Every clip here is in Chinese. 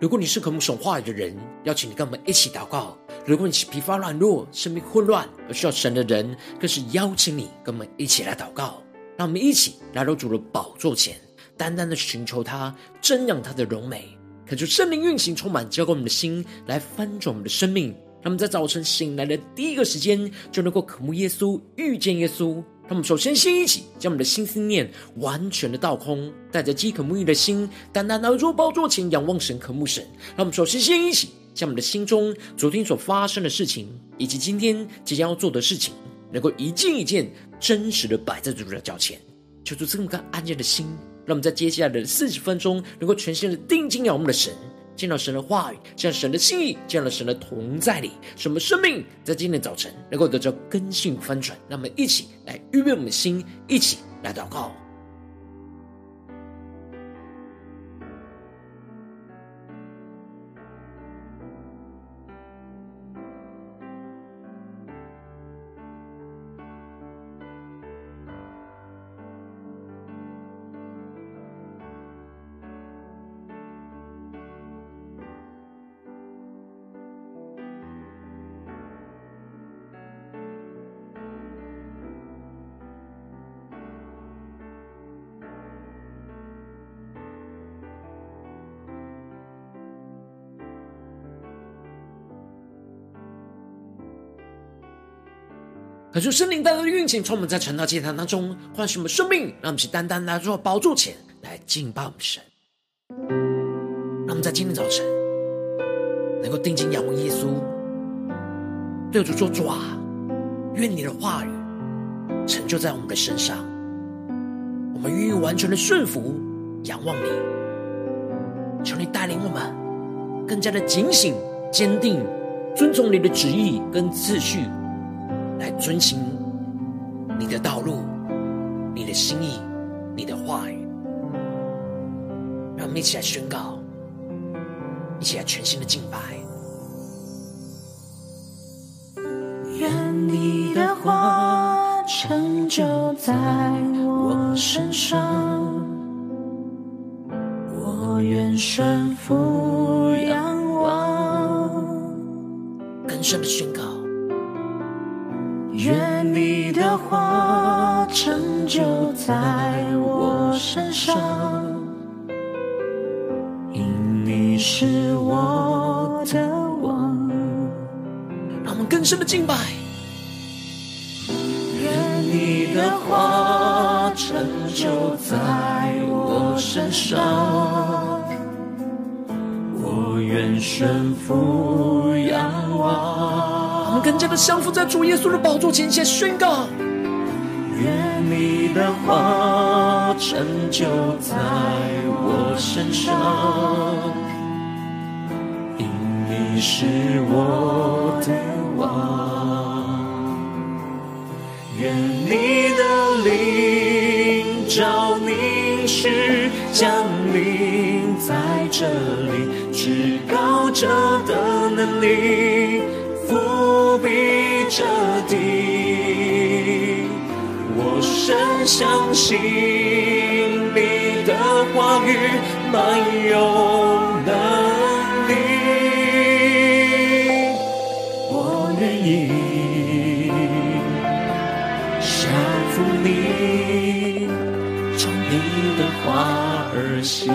如果你是渴慕神话语的人，邀请你跟我们一起祷告；如果你是疲乏软弱、生命混乱而需要神的人，更是邀请你跟我们一起来祷告。让我们一起来到主的宝座前，单单的寻求他，瞻仰他的荣美，恳求圣灵运行，充满浇灌我们的心，来翻转我们的生命。让我们在早晨醒来的第一个时间，就能够渴慕耶稣，遇见耶稣。让我们首先先一起将我们的心思念完全的倒空，带着饥渴沐浴的心，单单来到宝座前仰望神、渴慕神。让我们首先先一起将我们的心中昨天所发生的事情，以及今天即将要做的事情，能够一件一件真实的摆在主的脚前，求主赐我们安静的心，让我们在接下来的四十分钟，能够全心的定睛仰望我们的神。见到神的话语，见到神的心意，见到神的同在里，什么生命在今天早晨能够得到根性翻转？让我们一起来预备我们的心，一起来祷告。可是圣灵带来的运行，充满在晨祷祭坛当中，唤醒我们生命，让我们去单单来到宝座前来敬拜我们神。让我们在今天早晨能够定睛仰望耶稣，对主说：“主啊，愿你的话语成就在我们的身上，我们愿意完全的顺服仰望你。求你带领我们更加的警醒、坚定，遵从你的旨意跟次序。”来遵行你的道路、你的心意、你的话语，让我们一起来宣告，一起来全新的敬拜。愿你的话成就在我身上，我愿顺服仰望，更深的宣告。的话成就在我身上，因你是我的王。让我们更深的敬拜。愿你的话成就在我身上，我愿顺服。我们更加的降服在主耶稣的宝座前，先宣告：愿你的话成就在我身上，因你是我的王。愿你的灵召凝视降临在这里，至高者的能力。彻底，我深相信你的话语满有能力，我愿意降服你，从你的话而行。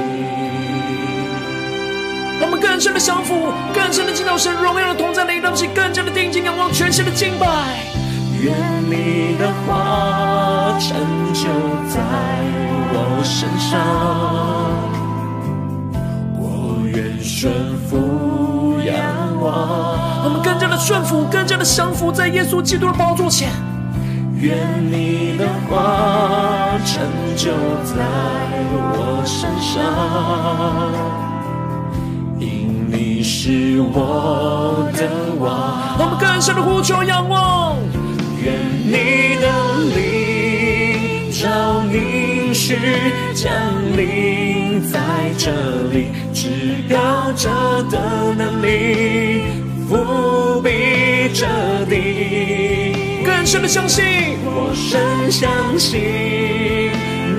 我们更深的降服，更深的敬拜神荣耀的同在里，让我们更加的定睛仰望，全新的敬拜。愿你的话成就在我身上，我愿顺服仰望。我们更加的顺服，更加的降服在耶稣基督的宝座前。愿你的话成就在我身上。是我的王，我们更深的呼求仰望。愿你的灵召凝视降临在这里，至高者的能力覆庇着地。更深的相信，我深相信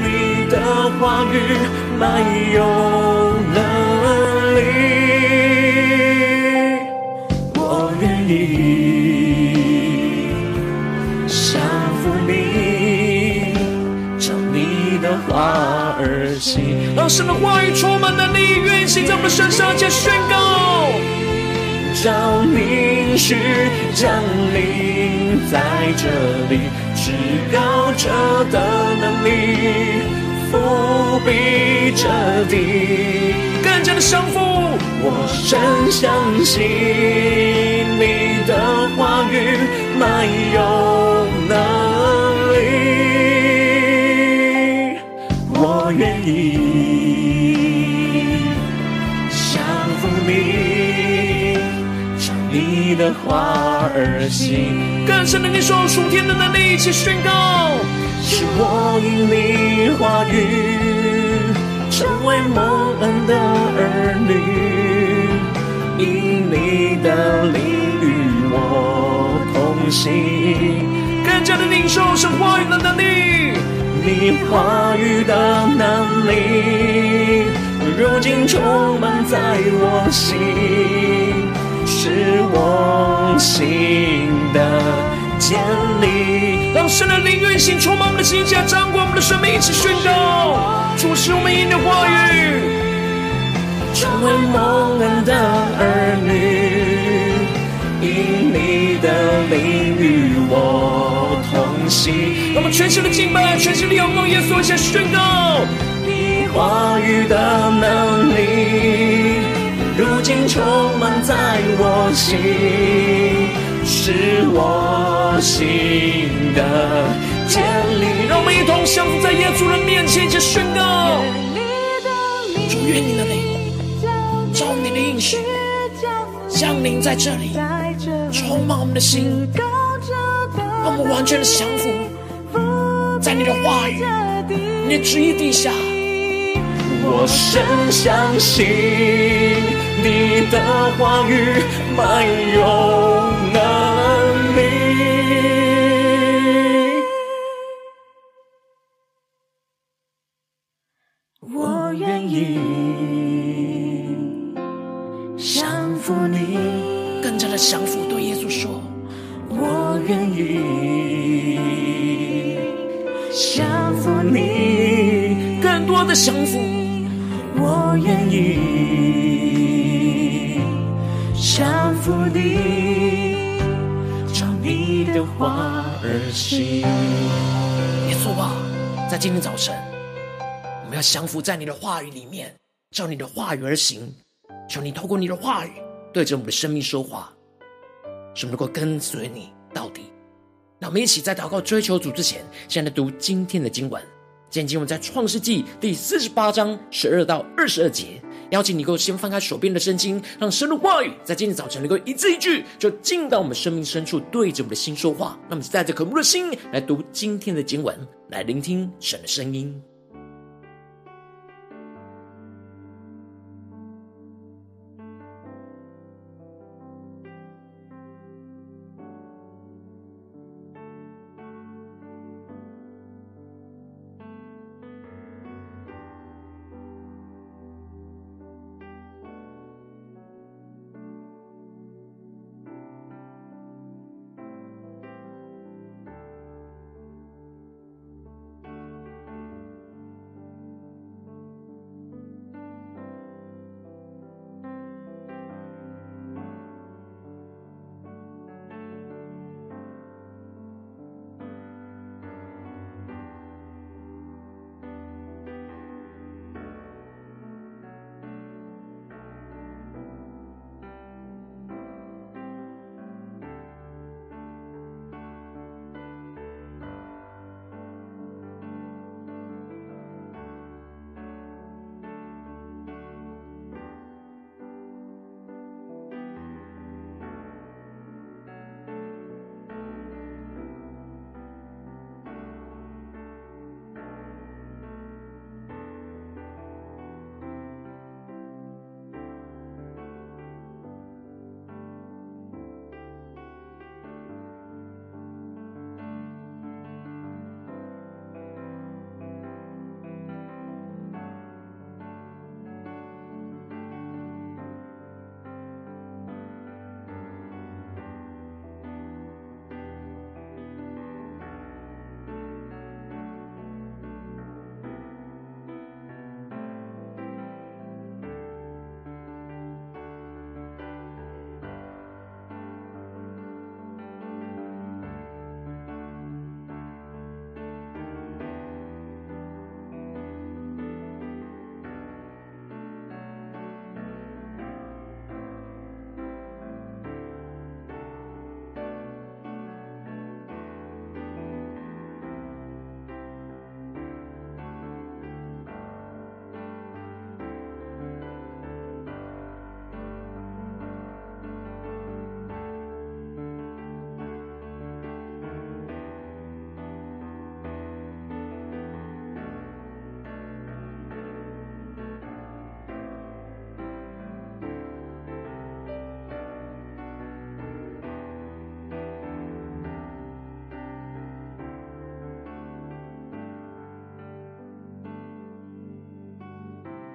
你的话语满有而行。让神的话语充满能力，运行在我们身上，且宣告。照明许降临在这里，至高者的能力伏笔彻底，更加的降服。我深相信你的话语没有能我愿意降服你。的话儿行，更深的你说属天的能力，一起宣告。是我因你话语成为蒙恩的儿女，因你的灵与我同行。更加的领受神话语的能力，你话语的能力，如今充满在我心。是我心的坚立，让神的灵运行，充满我们的心，加掌管我们的生命，一起宣告，主是我们因你的话语，成为蒙恩的儿女，因你的灵与我让我们全新的敬拜，全新的仰望耶稣，一起宣告，你话语的能力。如今充满在我心，是我心的坚立。让我们一同降服在耶稣的面前，一起宣告：主愿你的灵，照你的应许，降临在这里，充满我们的心，让我们完全的降服在你的话语、你的旨意底下。我深相信。你的话语满有能降服，我愿意。降服你，照你的话而行。耶稣啊，在今天早晨，我们要降服在你的话语里面，照你的话语而行。求你透过你的话语，对着我们的生命说话，使我们能够跟随你到底。那我们一起在祷告追求主之前，先来读今天的经文。今天我们在创世纪第四十八章十二到二十二节。邀请你，能够先翻开手边的圣经，让神的话语在今天早晨能够一字一句，就进到我们生命深处，对着我们的心说话。那么，带着渴慕的心来读今天的经文，来聆听神的声音。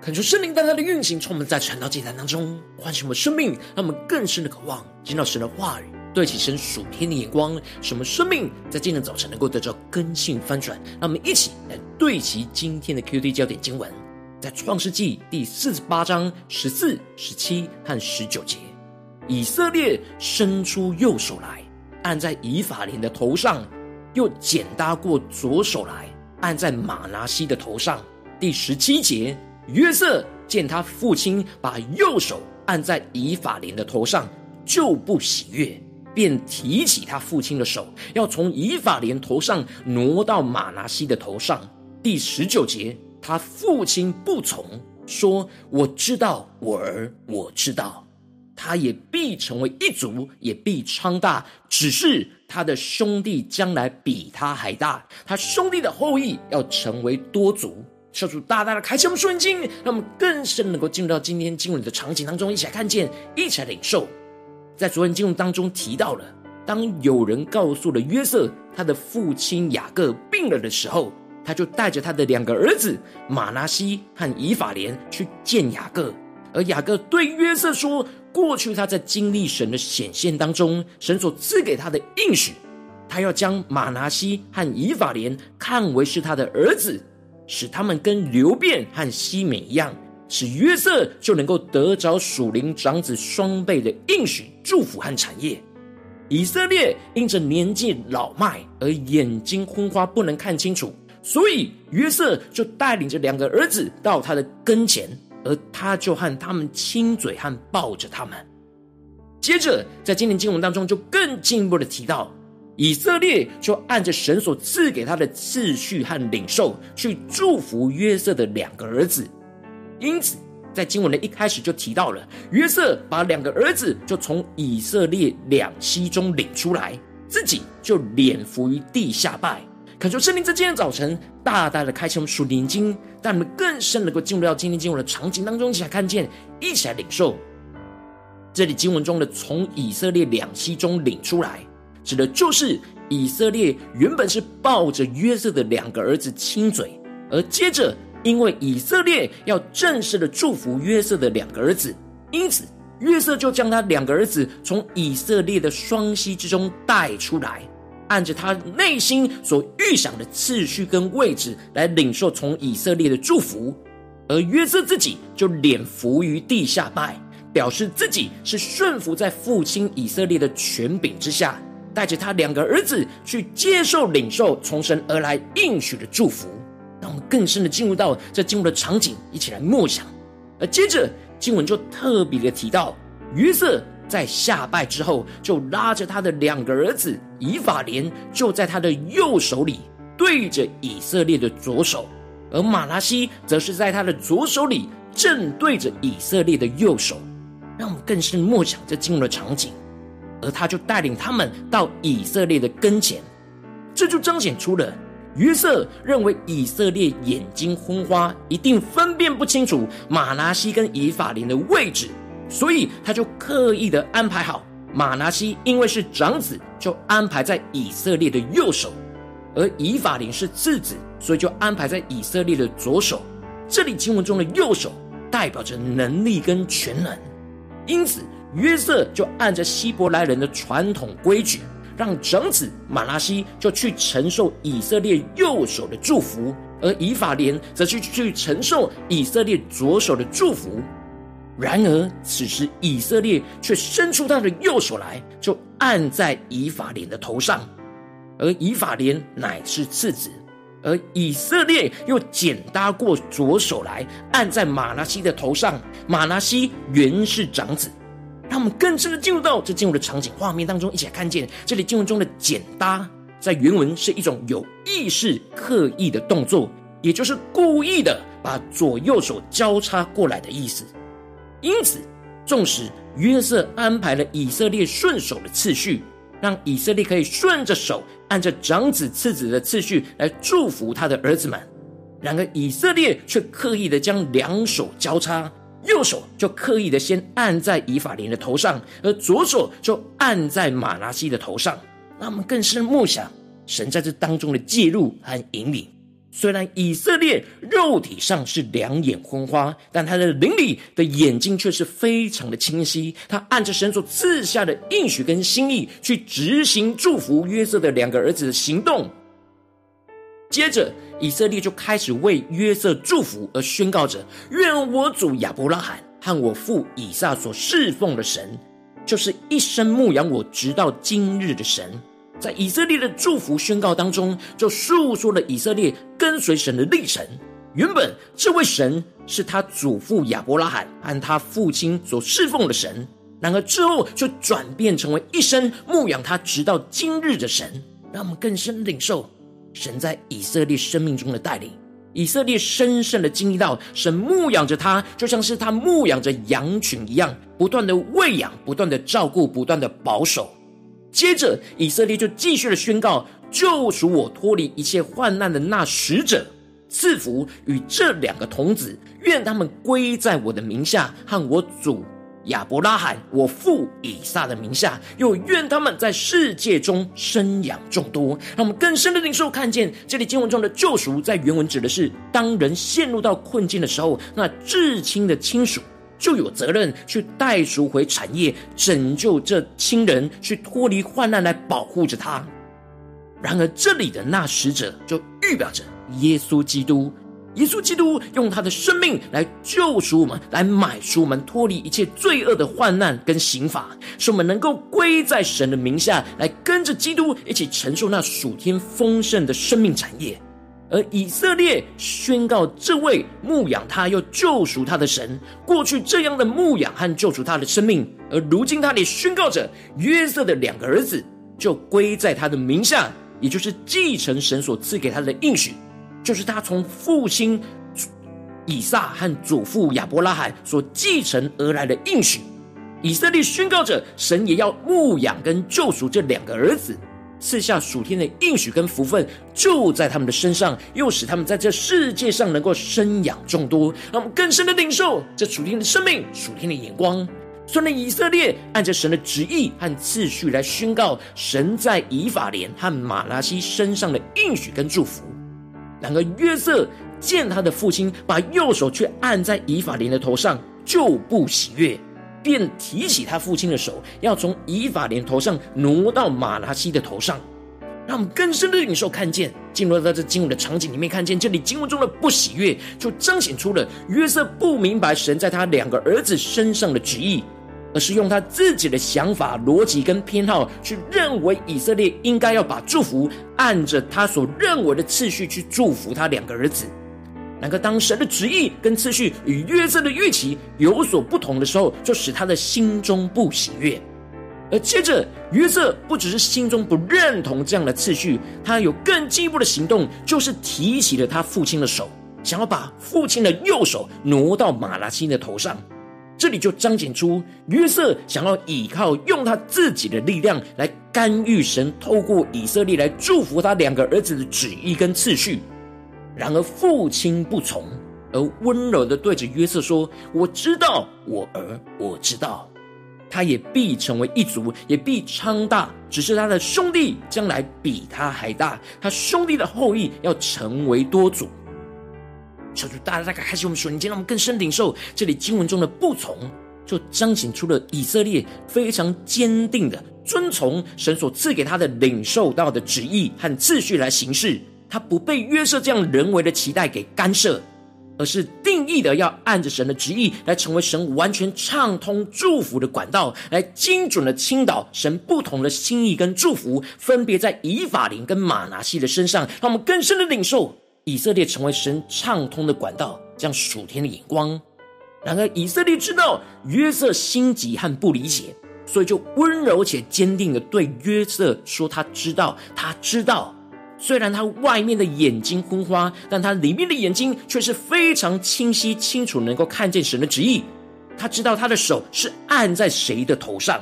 恳求圣灵带他的运行，充满在传道祭坛当中，唤醒我们生命，让我们更深的渴望见到神的话语，对齐神属天的眼光，使我们生命在今天早晨能够得到更新翻转。让我们一起来对齐今天的 QD 焦点经文，在创世纪第四十八章十四、十七和十九节，以色列伸出右手来，按在以法莲的头上，又剪搭过左手来，按在玛拿西的头上。第十七节。约瑟见他父亲把右手按在以法莲的头上，就不喜悦，便提起他父亲的手，要从以法莲头上挪到玛拿西的头上。第十九节，他父亲不从，说：“我知道，我儿，我知道，他也必成为一族，也必昌大。只是他的兄弟将来比他还大，他兄弟的后裔要成为多族。”求主大大的开启我们顺境，让我们更深能够进入到今天经文的场景当中，一起来看见，一起来领受。在昨天经文当中提到了，当有人告诉了约瑟他的父亲雅各病了的时候，他就带着他的两个儿子马拿西和以法莲去见雅各，而雅各对约瑟说，过去他在经历神的显现当中，神所赐给他的应许，他要将马拿西和以法莲看为是他的儿子。使他们跟流便和西缅一样，使约瑟就能够得着属灵长子双倍的应许、祝福和产业。以色列因着年纪老迈而眼睛昏花，不能看清楚，所以约瑟就带领着两个儿子到他的跟前，而他就和他们亲嘴和抱着他们。接着，在今天经文当中，就更进一步的提到。以色列就按着神所赐给他的次序和领受，去祝福约瑟的两个儿子。因此，在经文的一开始就提到了约瑟把两个儿子就从以色列两栖中领出来，自己就脸伏于地下拜。恳求圣灵在今天早晨大大的开启我们属灵经，让我们更深能够进入到今天经文的场景当中，一起来看见，一起来领受。这里经文中的从以色列两栖中领出来。指的就是以色列原本是抱着约瑟的两个儿子亲嘴，而接着因为以色列要正式的祝福约瑟的两个儿子，因此约瑟就将他两个儿子从以色列的双膝之中带出来，按着他内心所预想的次序跟位置来领受从以色列的祝福，而约瑟自己就脸伏于地下拜，表示自己是顺服在父亲以色列的权柄之下。带着他两个儿子去接受领受从神而来应许的祝福，让我们更深的进入到这进入的场景，一起来默想。而接着经文就特别的提到，约瑟在下拜之后，就拉着他的两个儿子以法莲，就在他的右手里对着以色列的左手，而马拉西则是在他的左手里正对着以色列的右手，让我们更深默想这进入的场景。而他就带领他们到以色列的跟前，这就彰显出了约瑟认为以色列眼睛昏花，一定分辨不清楚马拿西跟以法莲的位置，所以他就刻意的安排好马拿西，因为是长子，就安排在以色列的右手；而以法莲是次子，所以就安排在以色列的左手。这里经文中的右手代表着能力跟全能，因此。约瑟就按着希伯来人的传统规矩，让长子马拉西就去承受以色列右手的祝福，而以法莲则去去承受以色列左手的祝福。然而，此时以色列却伸出他的右手来，就按在以法莲的头上，而以法莲乃是次子，而以色列又剪搭过左手来，按在马拉西的头上，马拉西原是长子。让我们更深的进入到这进入的场景画面当中，一起来看见这里经文中的简搭，在原文是一种有意识、刻意的动作，也就是故意的把左右手交叉过来的意思。因此，纵使约瑟安排了以色列顺手的次序，让以色列可以顺着手按着长子次子的次序来祝福他的儿子们，然而以色列却刻意的将两手交叉。右手就刻意的先按在以法莲的头上，而左手就按在玛拿西的头上。让我们更深默想神在这当中的介入和引领。虽然以色列肉体上是两眼昏花，但他的灵里的眼睛却是非常的清晰。他按着神所赐下的应许跟心意去执行祝福约瑟的两个儿子的行动。接着，以色列就开始为约瑟祝福，而宣告着：“愿我主亚伯拉罕和我父以撒所侍奉的神，就是一生牧养我直到今日的神。”在以色列的祝福宣告当中，就述说了以色列跟随神的历程。原本这位神是他祖父亚伯拉罕和他父亲所侍奉的神，然而之后却转变成为一生牧养他直到今日的神。让我们更深领受神在以色列生命中的带领。以色列深深的经历到神牧养着他，就像是他牧养着羊群一样，不断的喂养，不断的照顾，不断的保守。接着，以色列就继续的宣告：救赎我脱离一切患难的那使者，赐福与这两个童子，愿他们归在我的名下，和我祖亚伯拉罕、我父以撒的名下，又愿他们在世界中生养众多。让我们更深的领受，看见这里经文中的救赎，在原文指的是当人陷入到困境的时候，那至亲的亲属。就有责任去带赎回产业，拯救这亲人，去脱离患难，来保护着他。然而，这里的那使者就预表着耶稣基督。耶稣基督用他的生命来救赎我们，来买赎我们脱离一切罪恶的患难跟刑罚，使我们能够归在神的名下，来跟着基督一起承受那属天丰盛的生命产业。而以色列宣告，这位牧养他又救赎他的神，过去这样的牧养和救赎他的生命，而如今他也宣告着约瑟的两个儿子就归在他的名下，也就是继承神所赐给他的应许，就是他从父亲以撒和祖父亚伯拉罕所继承而来的应许。以色列宣告着，神也要牧养跟救赎这两个儿子。赐下属天的应许跟福分，就在他们的身上，又使他们在这世界上能够生养众多，让我们更深的领受这属天的生命、属天的眼光。虽然以色列按着神的旨意和次序来宣告神在以法莲和马拉西身上的应许跟祝福，然而约瑟见他的父亲把右手却按在以法莲的头上，就不喜悦。便提起他父亲的手，要从以法莲头上挪到玛拿西的头上，让我们更深的领受看见，进入到这经文的场景里面，看见这里经文中的不喜悦，就彰显出了约瑟不明白神在他两个儿子身上的旨意，而是用他自己的想法、逻辑跟偏好去认为以色列应该要把祝福按着他所认为的次序去祝福他两个儿子。然而，当神的旨意跟次序与约瑟的预期有所不同的时候，就使他的心中不喜悦。而接着，约瑟不只是心中不认同这样的次序，他有更进一步的行动，就是提起了他父亲的手，想要把父亲的右手挪到玛拿西的头上。这里就彰显出约瑟想要依靠用他自己的力量来干预神透过以色列来祝福他两个儿子的旨意跟次序。然而父亲不从，而温柔的对着约瑟说：“我知道，我儿，我知道，他也必成为一族，也必昌大。只是他的兄弟将来比他还大，他兄弟的后裔要成为多族。”求主大家大概开始我们属灵经，让我们更深领受这里经文中的不从，就彰显出了以色列非常坚定的遵从神所赐给他的领受到的旨意和次序来行事。他不被约瑟这样人为的期待给干涉，而是定义的要按着神的旨意来成为神完全畅通祝福的管道，来精准的倾倒神不同的心意跟祝福，分别在以法莲跟马拿西的身上，让我们更深的领受以色列成为神畅通的管道，这样属天的眼光。然而以色列知道约瑟心急和不理解，所以就温柔且坚定的对约瑟说：“他知道，他知道。”虽然他外面的眼睛昏花，但他里面的眼睛却是非常清晰、清楚，能够看见神的旨意。他知道他的手是按在谁的头上。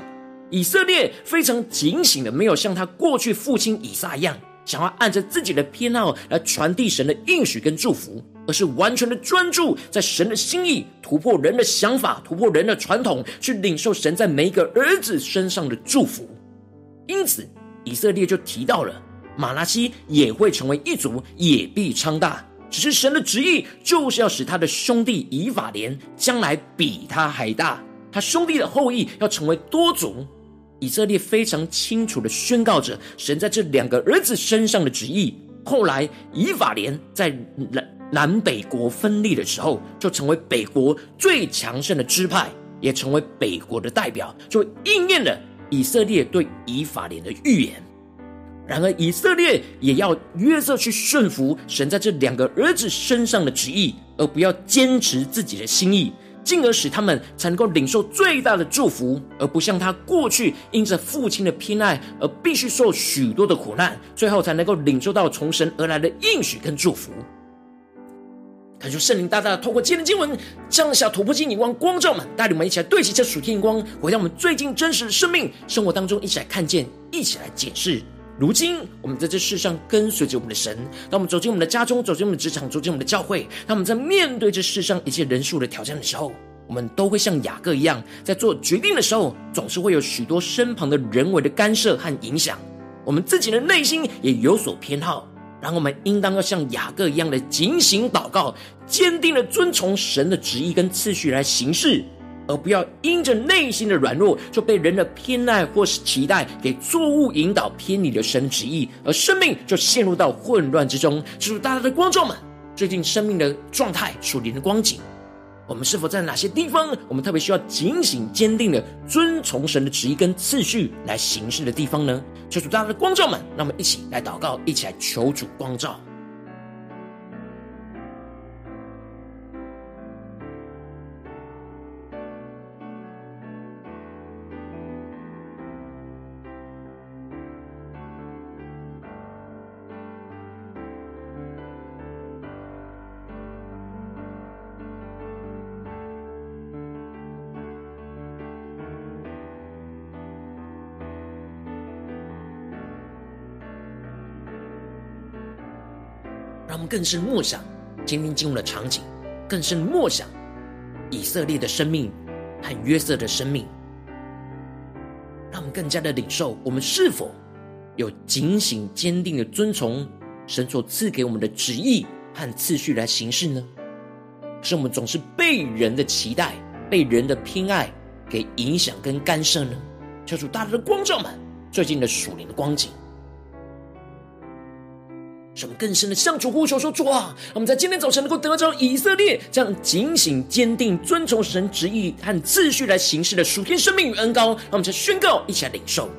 以色列非常警醒的，没有像他过去父亲以撒一样，想要按着自己的偏好来传递神的应许跟祝福，而是完全的专注在神的心意，突破人的想法，突破人的传统，去领受神在每一个儿子身上的祝福。因此，以色列就提到了。玛拿西也会成为一族，也必昌大。只是神的旨意就是要使他的兄弟以法莲将来比他还大，他兄弟的后裔要成为多族。以色列非常清楚地宣告着神在这两个儿子身上的旨意。后来以法莲在南南北国分立的时候，就成为北国最强盛的支派，也成为北国的代表，就应验了以色列对以法莲的预言。然而以色列也要约瑟去顺服神在这两个儿子身上的旨意，而不要坚持自己的心意。进而使他们才能够领受最大的祝福，而不像他过去因着父亲的偏爱而必须受许多的苦难，最后才能够领受到从神而来的应许跟祝福。恳求圣灵大大的透过今天的经文降下突破性眼光光照们，带领我们一起来对齐这属天眼光，回到我们最近真实的生命生活当中，一起来看见，一起来解释。如今，我们在这世上跟随着我们的神，当我们走进我们的家中，走进我们的职场，走进我们的教会，当我们在面对这世上一切人数的挑战的时候，我们都会像雅各一样，在做决定的时候，总是会有许多身旁的人为的干涉和影响，我们自己的内心也有所偏好。然后，我们应当要像雅各一样的警醒祷告，坚定的遵从神的旨意跟次序来行事。而不要因着内心的软弱，就被人的偏爱或是期待给错误引导，偏离了神旨意，而生命就陷入到混乱之中。祝福大家的观众们，最近生命的状态、属灵的光景，我们是否在哪些地方，我们特别需要警醒、坚定的遵从神的旨意跟次序来行事的地方呢？求主大家的光照们，让我们一起来祷告，一起来求主光照。更是默想今天进入的场景，更是默想以色列的生命和约瑟的生命，让我们更加的领受，我们是否有警醒坚定的遵从神所赐给我们的旨意和次序来行事呢？是我们总是被人的期待、被人的偏爱给影响跟干涉呢？求主大大的光照们最近的属灵的光景。使我们更深的向主呼求说：“主啊，我们在今天早晨能够得着以色列这样警醒、坚定、遵从神旨意和秩序来行事的属天生命与恩膏，让我们再宣告，一起来领受。”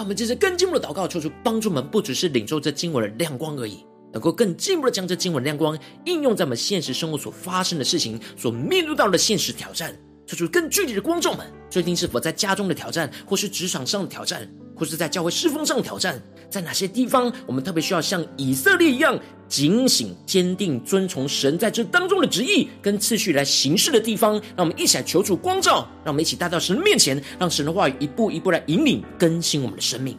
让我们接着更进一步的祷告，求主帮助我们，不只是领受这经文的亮光而已，能够更进一步的将这经文的亮光应用在我们现实生活所发生的事情、所面对到的现实挑战。求主更具体的光照们，最近是否在家中的挑战，或是职场上的挑战？或是在教会侍奉上挑战，在哪些地方我们特别需要像以色列一样警醒、坚定、遵从神在这当中的旨意跟次序来行事的地方？让我们一起来求主光照，让我们一起带到神的面前，让神的话语一步一步来引领更新我们的生命。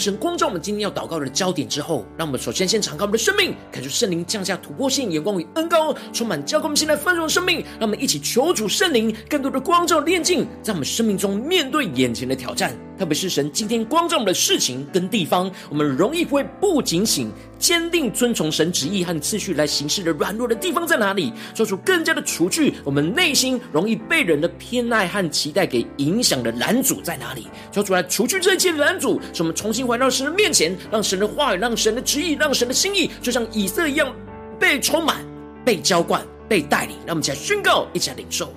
神光照我们今天要祷告的焦点之后，让我们首先先敞开我们的生命，感受圣灵降下突破性眼光与恩膏，充满浇灌我们现在丰盛生命。让我们一起求主圣灵更多的光照炼净，在我们生命中面对眼前的挑战，特别是神今天光照我们的事情跟地方，我们容易会不警醒，坚定遵从神旨意和次序来行事的软弱的地方在哪里？做出更加的除去我们内心容易被人的偏爱和期待给影响的拦阻在哪里？做出来除去这一切的拦阻，使我们重新回到神的面前，让神的话语、让神的旨意、让神的心意，就像以色一样被充满、被浇灌、被带领。让我们一起来宣告，一起来领受。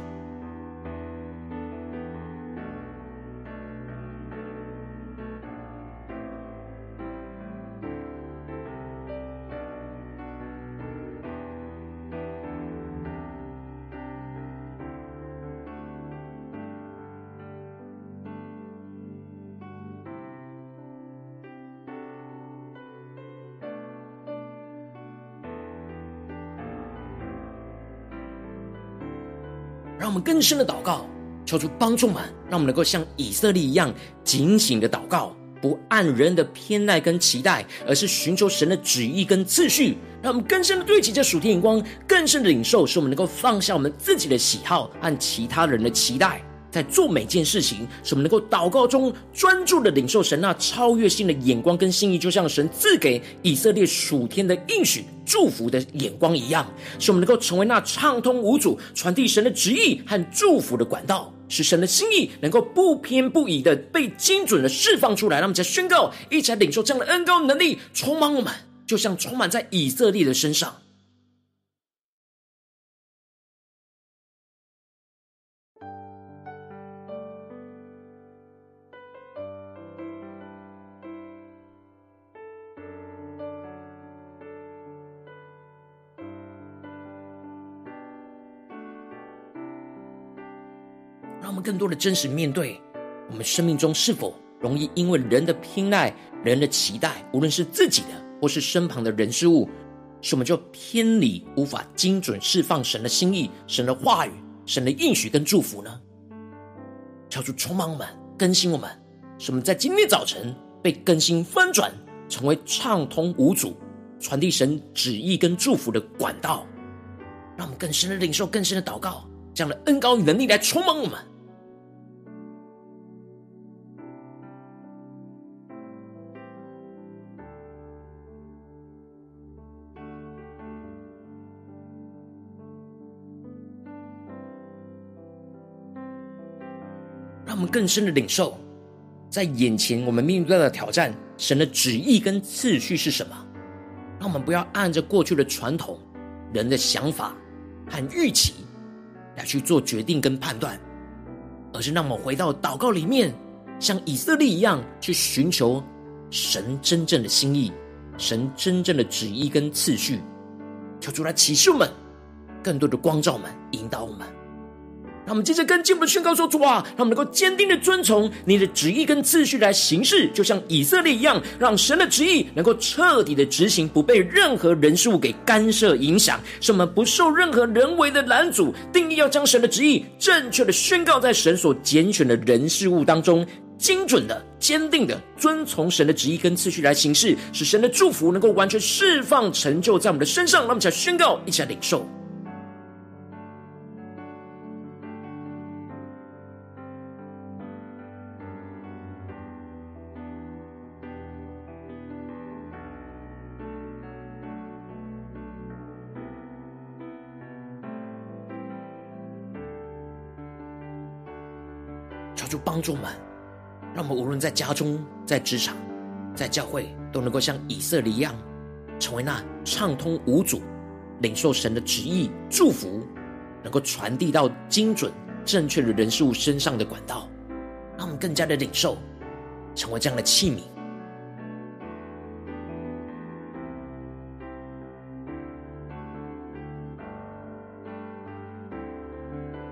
我们更深的祷告，求主帮助们，让我们能够像以色列一样警醒的祷告，不按人的偏爱跟期待，而是寻求神的旨意跟次序。让我们更深的对齐这属天眼光，更深的领受，使我们能够放下我们自己的喜好和其他人的期待。在做每件事情，使我们能够祷告中专注的领受神那超越性的眼光跟心意，就像神赐给以色列属天的应许祝福的眼光一样，使我们能够成为那畅通无阻传递神的旨意和祝福的管道，使神的心意能够不偏不倚的被精准的释放出来。让我们再宣告，一起来领受这样的恩膏能力，充满我们，就像充满在以色列的身上。更多的真实面对我们生命中是否容易因为人的偏爱、人的期待，无论是自己的或是身旁的人事物，使我们就偏离，无法精准释放神的心意、神的话语、神的应许跟祝福呢？求主充满我们、更新我们，使我们在今天早晨被更新翻转，成为畅通无阻传递神旨意跟祝福的管道。让我们更深的领受、更深的祷告，这样的恩膏与能力来充满我们。们更深的领受，在眼前我们面对的挑战，神的旨意跟次序是什么？让我们不要按着过去的传统、人的想法和预期来去做决定跟判断，而是让我们回到祷告里面，像以色列一样去寻求神真正的心意、神真正的旨意跟次序，求主来启示我们，更多的光照我们、引导我们。让我们接着跟进一步的宣告说：“主啊，让我们能够坚定的遵从你的旨意跟次序来行事，就像以色列一样，让神的旨意能够彻底的执行，不被任何人事物给干涉影响，使我们不受任何人为的拦阻。定义要将神的旨意正确的宣告在神所拣选的人事物当中，精准的、坚定的遵从神的旨意跟次序来行事，使神的祝福能够完全释放成就在我们的身上。让我们一起来宣告，一起来领受。”就帮助我们，让我们无论在家中、在职场、在教会，都能够像以色列一样，成为那畅通无阻、领受神的旨意、祝福，能够传递到精准、正确的人事物身上的管道，让我们更加的领受，成为这样的器皿。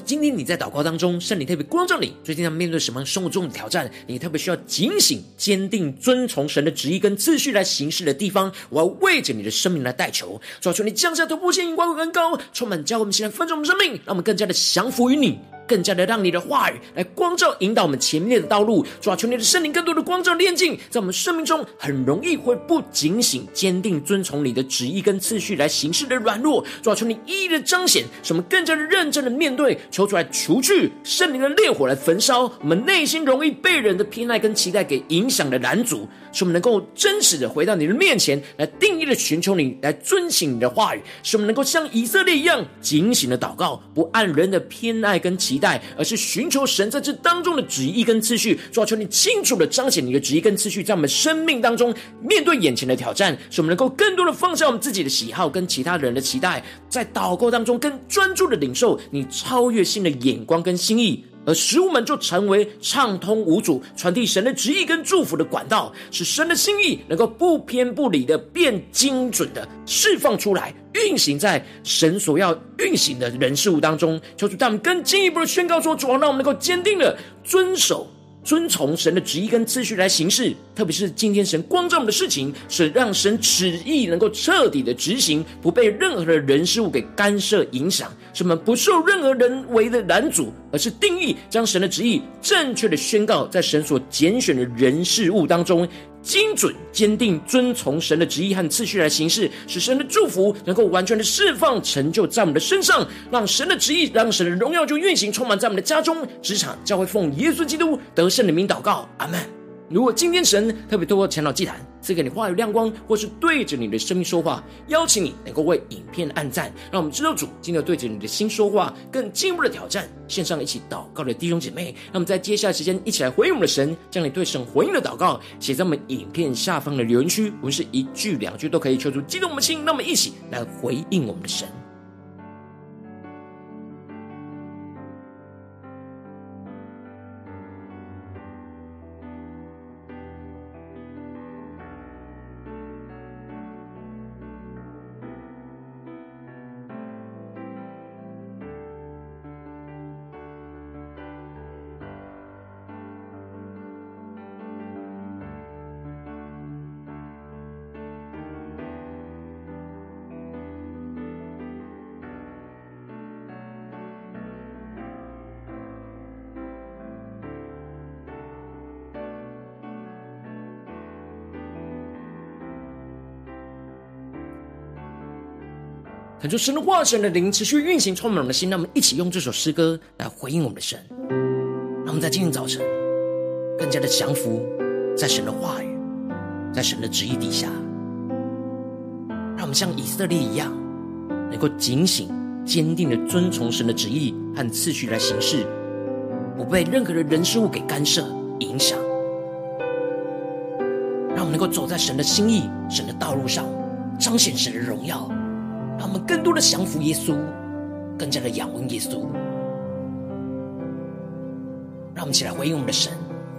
今天你在祷告当中，圣灵特别光照你，最近在面对什么生活中的挑战，你特别需要警醒、坚定、遵从神的旨意跟秩序来行事的地方，我要为着你的生命来代求，主啊，求你降下突破性、眼光更高，充满教会我们现在丰盛的生命，让我们更加的降服于你。更加的让你的话语来光照、引导我们前面的道路，主啊，求你的圣灵更多的光照、炼净，在我们生命中很容易会不警醒、坚定遵从你的旨意跟次序来行事的软弱，主啊，求你一一的彰显，使我们更加的认真的面对，求出来除去圣灵的烈火来焚烧我们内心容易被人的偏爱跟期待给影响的拦阻，使我们能够真实的回到你的面前来定义的寻求你，来遵行你的话语，使我们能够像以色列一样警醒的祷告，不按人的偏爱跟期待。而是寻求神在这当中的旨意跟次序，主要求你清楚的彰显你的旨意跟次序，在我们生命当中面对眼前的挑战，使我们能够更多的放下我们自己的喜好跟其他人的期待，在祷告当中更专注的领受你超越性的眼光跟心意。而食物们就成为畅通无阻传递神的旨意跟祝福的管道，使神的心意能够不偏不倚的变精准的释放出来，运行在神所要运行的人事物当中。求主他们更进一步的宣告说：主啊，让我们能够坚定的遵守。遵从神的旨意跟次序来行事，特别是今天神光照我们的事情，是让神旨意能够彻底的执行，不被任何的人事物给干涉影响，使我们不受任何人为的拦阻，而是定义将神的旨意正确的宣告在神所拣选的人事物当中。精准、坚定遵从神的旨意和次序来行事，使神的祝福能够完全的释放、成就在我们的身上，让神的旨意、让神的荣耀就运行、充满在我们的家中、职场、教会，奉耶稣基督得胜的名祷告，阿门。如果今天神特别透过晨祷祭坛赐给你话语亮光，或是对着你的生命说话，邀请你能够为影片按赞，让我们知道主今天对着你的心说话，更进一步的挑战。线上一起祷告的弟兄姐妹，让我们在接下来时间一起来回应我们的神，将你对神回应的祷告写在我们影片下方的留言区，我们是一句两句都可以，求助激动我们的心，那么一起来回应我们的神。恳求神的话语、神的灵持续运行，充满我们的心。让我们一起用这首诗歌来回应我们的神。让我们在今天早晨更加的降服在神的话语、在神的旨意底下。让我们像以色列一样，能够警醒、坚定的遵从神的旨意和次序来行事，不被任何的人事物给干涉、影响。让我们能够走在神的心意、神的道路上，彰显神的荣耀。让我们更多的降服耶稣，更加的仰望耶稣。让我们一起来回应我们的神，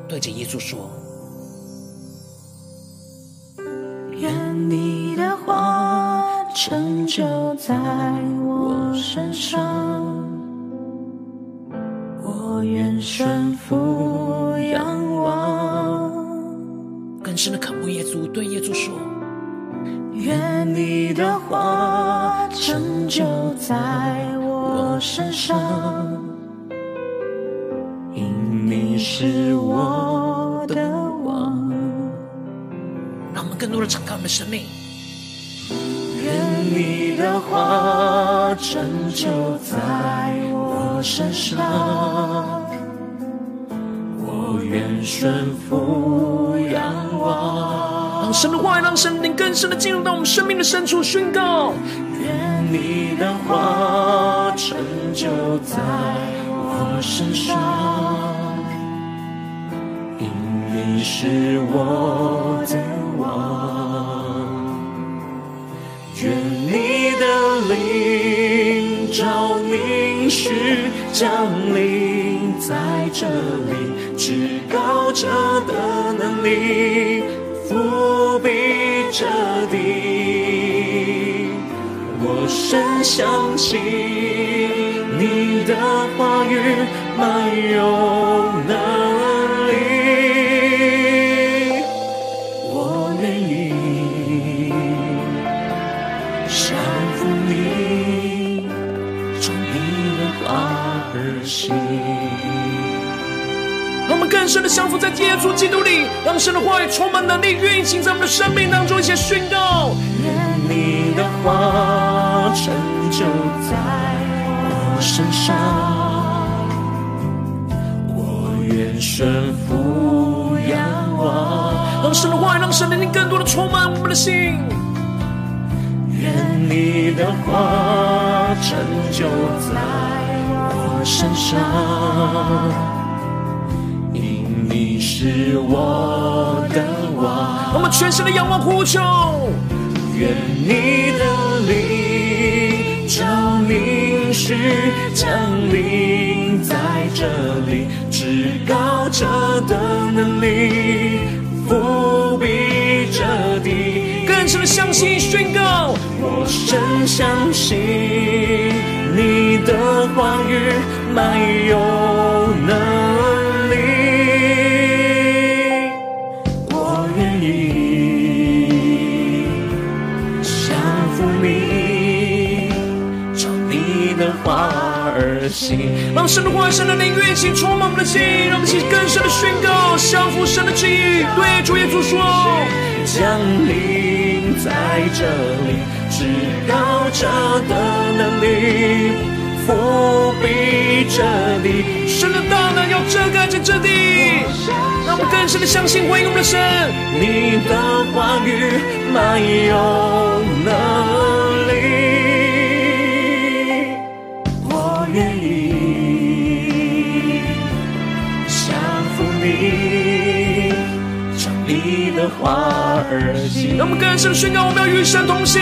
对着耶稣说：愿你的话成就在我身上，我愿顺服仰望。更深的渴慕耶稣，对耶稣说。愿你的话成就在我身上，因你是我的王。让我们更多的敞开我们的生命。愿你的话成就在我身上，我愿顺服仰望。神的话语，让神灵更深的进入到我们生命的深处，宣告：你的话成就在我身上，因你是我的王。愿你的灵照明许降临在这里，至高者的能力。伏笔着地，我深相信你的话语满有能力，我愿意。降服你，从你的话而行。让我们更深的降服在耶稣基督里，让神的话语充满能力，运行在我们的生命当中，一起宣告。愿你的话成就在我身上，我愿顺服仰望。让神的话语，让神的灵更多的充满我们的心。愿你的话成就在我身上。因你是我的王，我们全身的仰望呼求。愿你的是降临在这里，至高者的能力伏笔着地。更深的相信宣告，我深相信你的话语没有能让神的话语、神的灵运行充满我们的心，让我们一起更深的宣告，降服神的旨意。对主耶稣说：降临在这里，至高者的能力覆庇着地，神的大能要遮盖着这地。让我们更深的相信，回应我们的神，你的话语满有能话而行，让我们更深宣告，我们要与神同行。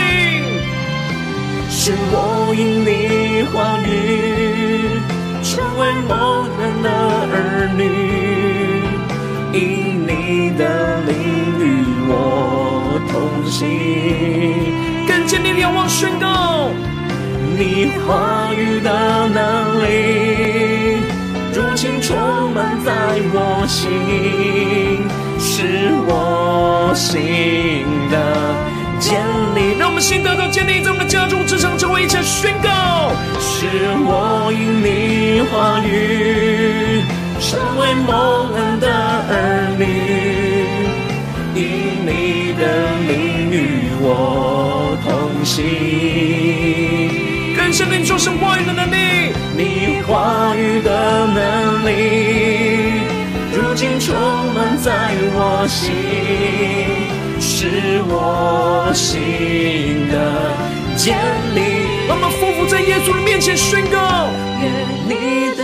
是我因你话语成为蒙恩的儿女，因你的灵与我同行，更坚定仰望宣告你话语的能力，如今充满在我心。是我心的建立，让我们心得到坚立，在我们的家中、职场、教会一切宣告。是我因你话语成为蒙恩的儿女，因你的灵与我同行，更深的领受神话语的能力，你话语的能力。如今充满在我心，是我心的坚立。让我们俯伏在耶稣的面前宣告：愿你的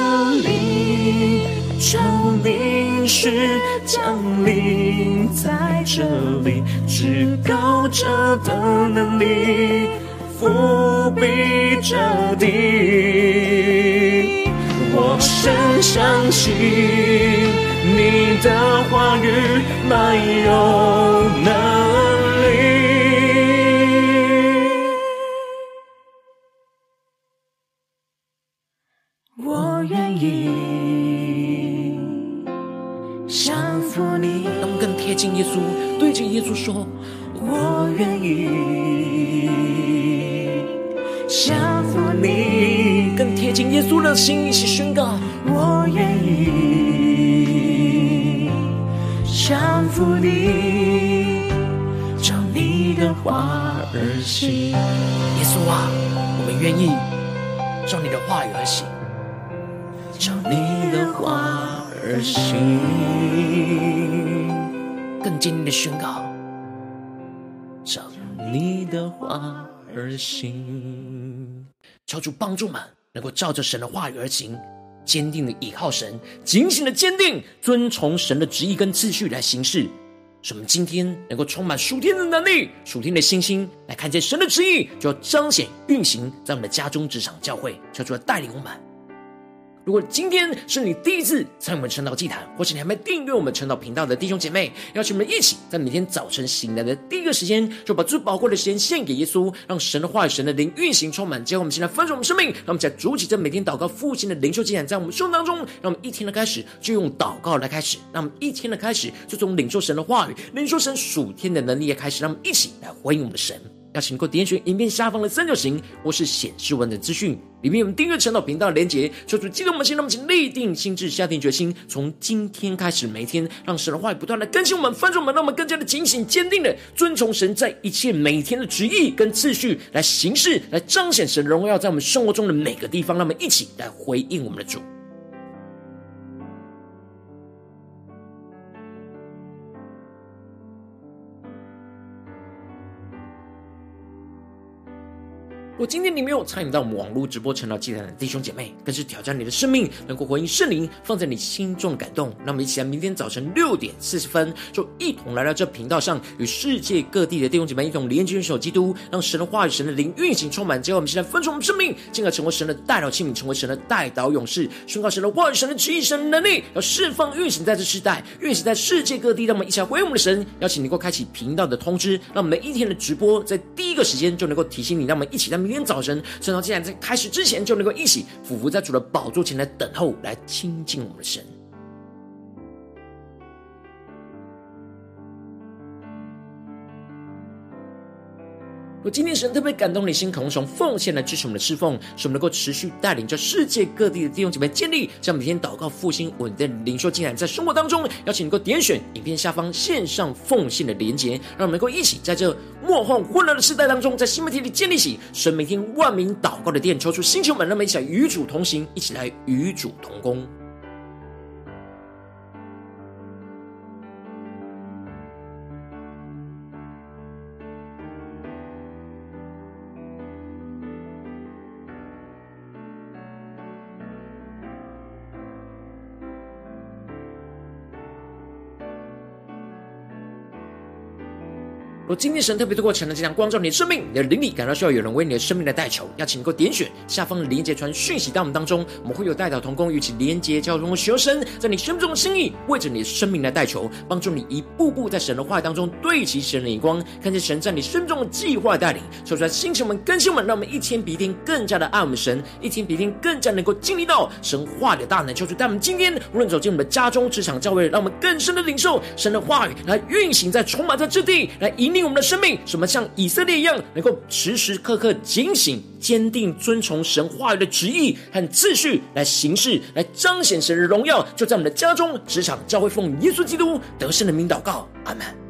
灵降临时降临在这里，至高者的能力覆庇着地。我深相信。你的话语满有能力，我愿意。降服你。让我们更贴近耶稣，对着耶稣说：我愿意。降服你。更贴近耶稣的心，话语而行，照你的话而行。更坚定的宣告，照你的话而行。求主帮助们，能够照着神的话语而行。坚定的倚靠神，警醒的坚定，遵从神的旨意跟次序来行事，使我们今天能够充满属天的能力、属天的信心，来看见神的旨意，就要彰显运行在我们的家中、职场、教会，求主来带领我们。如果今天是你第一次参与我们晨祷祭坛，或是你还没订阅我们晨祷频道的弟兄姐妹，邀请我们一起在每天早晨醒来的第一个时间，就把最宝贵的时间献给耶稣，让神的话语、神的灵运行充满，结果我们现在分盛我们生命，让我们在主起这每天祷告复兴的灵修祭坛，在我们生命当中，让我们一天的开始就用祷告来开始，让我们一天的开始就从领受神的话语、领受神属天的能力来开始，让我们一起来回应我们的神。邀请过点选影片下方的三角形，或是显示文的资讯，里面有订阅陈老频道的连结。求主激动我们心，让我们请立定心志，下定决心，从今天开始，每天让神的话语不断的更新我们、翻转我们，让我们更加的警醒、坚定的遵从神在一切每天的旨意跟次序来行事，来彰显神荣耀在我们生活中的每个地方。让我们一起来回应我们的主。如果今天你没有参与到我们网络直播成祷祭坛的弟兄姐妹，更是挑战你的生命，能。够回应圣灵放在你心中感动。那么，一起来明天早晨六点四十分，就一同来到这频道上，与世界各地的弟兄姐妹一同连接、联手基督，让神的话语、神的灵运行充满。结果，我们现在分出我们生命，进而成为神的代祷器皿，成为神的代祷勇士，宣告神的话语、神的旨意、神的能。力，要释放运行在这世代，运行在世界各地。让我们一起来回应我们的神，邀请你能。够开启频道的通知，让我们每一天的直播在第一个时间就能。够提醒你。让我们一起在。明天早晨，晨祷祭坛在开始之前，就能够一起俯伏在主的宝座前来等候，来亲近我们的神。我今天神特别感动你心，渴望从奉献来支持我们的侍奉，使我们能够持续带领着世界各地的弟兄姐妹建立，将每天祷告复兴稳定灵修进展，在生活当中，邀请你能够点选影片下方线上奉献的连结，让我们能够一起在这末后混乱的时代当中，在新媒体里建立起神每天万名祷告的殿，抽出星球们，让我们一起来与主同行，一起来与主同工。若今天神特别透过晨祷祭坛光照你的生命，你的灵里感到需要有人为你的生命来代求，邀请你能够点选下方的连接传讯息到我们当中，我们会有代祷同工与其连接交通，求神在你生命中的心意，为着你的生命来代求，帮助你一步步在神的话语当中对齐神的眼光，看见神在你生命中的计划带领，说出来星球们更新们，让我们一天比一天更加的爱我们神，一天比一天更加能够经历到神话的大能，求主带我们今天无论走进我们的家中、职场、教会，让我们更深的领受神的话语来运行在充满在这地，来引领我们的生命，什么像以色列一样，能够时时刻刻警醒、坚定遵从神话语的旨意和秩序来行事，来彰显神的荣耀，就在我们的家中、职场、教会，奉耶稣基督得胜的名祷告，阿门。